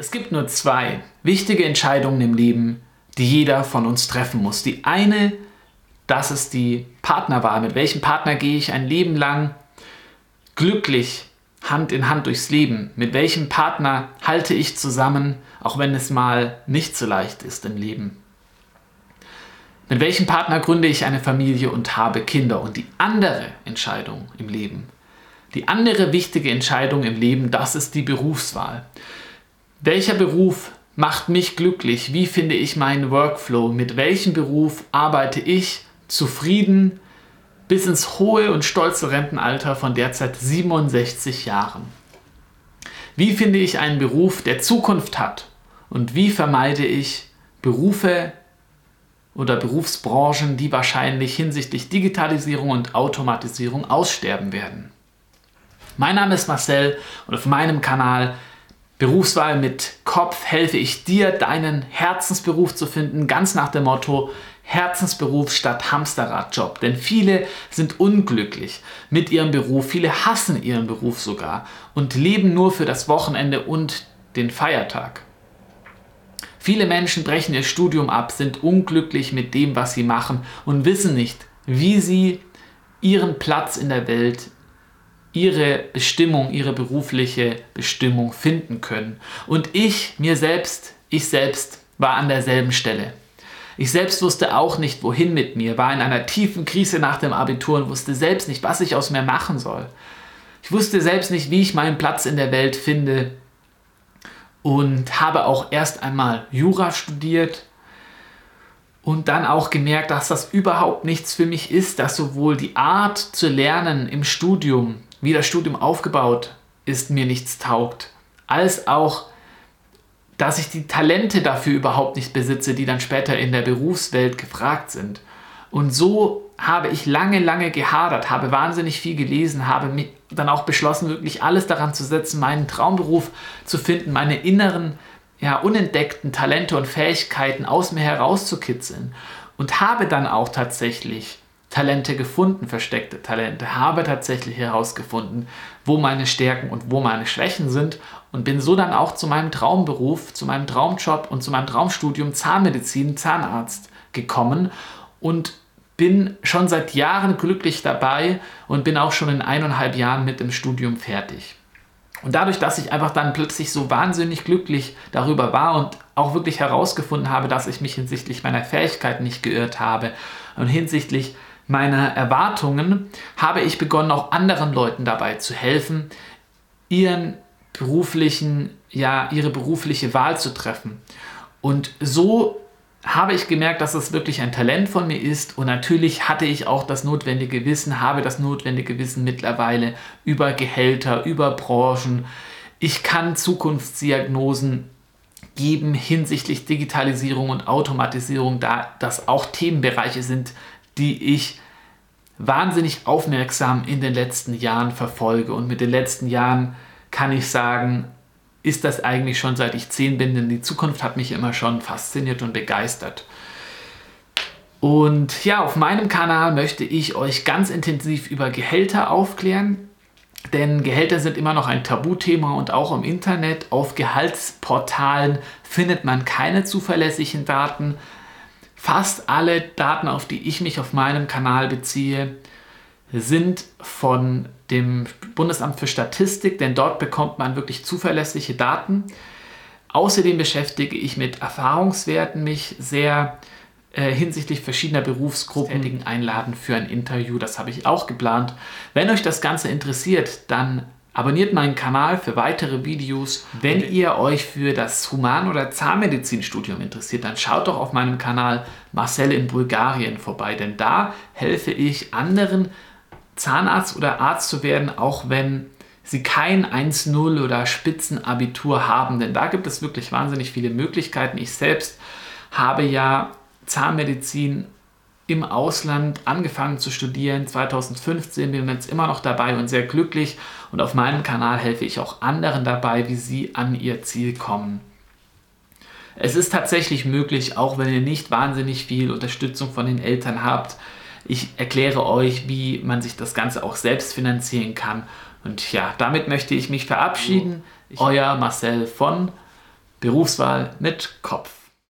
Es gibt nur zwei wichtige Entscheidungen im Leben, die jeder von uns treffen muss. Die eine, das ist die Partnerwahl. Mit welchem Partner gehe ich ein Leben lang glücklich Hand in Hand durchs Leben? Mit welchem Partner halte ich zusammen, auch wenn es mal nicht so leicht ist im Leben? Mit welchem Partner gründe ich eine Familie und habe Kinder? Und die andere Entscheidung im Leben, die andere wichtige Entscheidung im Leben, das ist die Berufswahl. Welcher Beruf macht mich glücklich? Wie finde ich meinen Workflow? Mit welchem Beruf arbeite ich zufrieden bis ins hohe und stolze Rentenalter von derzeit 67 Jahren? Wie finde ich einen Beruf, der Zukunft hat? Und wie vermeide ich Berufe oder Berufsbranchen, die wahrscheinlich hinsichtlich Digitalisierung und Automatisierung aussterben werden? Mein Name ist Marcel und auf meinem Kanal Berufswahl mit Kopf helfe ich dir, deinen Herzensberuf zu finden, ganz nach dem Motto Herzensberuf statt Hamsterradjob. Denn viele sind unglücklich mit ihrem Beruf, viele hassen ihren Beruf sogar und leben nur für das Wochenende und den Feiertag. Viele Menschen brechen ihr Studium ab, sind unglücklich mit dem, was sie machen und wissen nicht, wie sie ihren Platz in der Welt ihre Bestimmung, ihre berufliche Bestimmung finden können. Und ich, mir selbst, ich selbst war an derselben Stelle. Ich selbst wusste auch nicht, wohin mit mir, war in einer tiefen Krise nach dem Abitur und wusste selbst nicht, was ich aus mir machen soll. Ich wusste selbst nicht, wie ich meinen Platz in der Welt finde und habe auch erst einmal Jura studiert und dann auch gemerkt, dass das überhaupt nichts für mich ist, dass sowohl die Art zu lernen im Studium wie das Studium aufgebaut ist, mir nichts taugt, als auch, dass ich die Talente dafür überhaupt nicht besitze, die dann später in der Berufswelt gefragt sind. Und so habe ich lange, lange gehadert, habe wahnsinnig viel gelesen, habe dann auch beschlossen, wirklich alles daran zu setzen, meinen Traumberuf zu finden, meine inneren, ja, unentdeckten Talente und Fähigkeiten aus mir herauszukitzeln. Und habe dann auch tatsächlich Talente gefunden, versteckte Talente, habe tatsächlich herausgefunden, wo meine Stärken und wo meine Schwächen sind und bin so dann auch zu meinem Traumberuf, zu meinem Traumjob und zu meinem Traumstudium Zahnmedizin, Zahnarzt gekommen und bin schon seit Jahren glücklich dabei und bin auch schon in eineinhalb Jahren mit dem Studium fertig. Und dadurch, dass ich einfach dann plötzlich so wahnsinnig glücklich darüber war und auch wirklich herausgefunden habe, dass ich mich hinsichtlich meiner Fähigkeiten nicht geirrt habe und hinsichtlich meiner Erwartungen habe ich begonnen, auch anderen Leuten dabei zu helfen, ihren beruflichen, ja, ihre berufliche Wahl zu treffen. Und so habe ich gemerkt, dass das wirklich ein Talent von mir ist und natürlich hatte ich auch das notwendige Wissen, habe das notwendige Wissen mittlerweile über Gehälter, über Branchen. Ich kann Zukunftsdiagnosen geben hinsichtlich Digitalisierung und Automatisierung, da das auch Themenbereiche sind, die ich wahnsinnig aufmerksam in den letzten Jahren verfolge. Und mit den letzten Jahren kann ich sagen, ist das eigentlich schon seit ich zehn bin, denn die Zukunft hat mich immer schon fasziniert und begeistert. Und ja, auf meinem Kanal möchte ich euch ganz intensiv über Gehälter aufklären, denn Gehälter sind immer noch ein Tabuthema und auch im Internet auf Gehaltsportalen findet man keine zuverlässigen Daten. Fast alle Daten, auf die ich mich auf meinem Kanal beziehe, sind von dem Bundesamt für Statistik, denn dort bekommt man wirklich zuverlässige Daten. Außerdem beschäftige ich mit Erfahrungswerten mich sehr äh, hinsichtlich verschiedener Berufsgruppen einladen für ein Interview. Das habe ich auch geplant. Wenn euch das Ganze interessiert, dann Abonniert meinen Kanal für weitere Videos. Wenn ihr euch für das Human- oder Zahnmedizinstudium interessiert, dann schaut doch auf meinem Kanal Marcel in Bulgarien vorbei, denn da helfe ich anderen Zahnarzt oder Arzt zu werden, auch wenn sie kein 1-0 oder Spitzenabitur haben, denn da gibt es wirklich wahnsinnig viele Möglichkeiten. Ich selbst habe ja Zahnmedizin im Ausland angefangen zu studieren, 2015, bin jetzt immer noch dabei und sehr glücklich und auf meinem Kanal helfe ich auch anderen dabei, wie sie an ihr Ziel kommen. Es ist tatsächlich möglich, auch wenn ihr nicht wahnsinnig viel Unterstützung von den Eltern habt. Ich erkläre euch, wie man sich das Ganze auch selbst finanzieren kann. Und ja, damit möchte ich mich verabschieden. Euer Marcel von Berufswahl mit Kopf.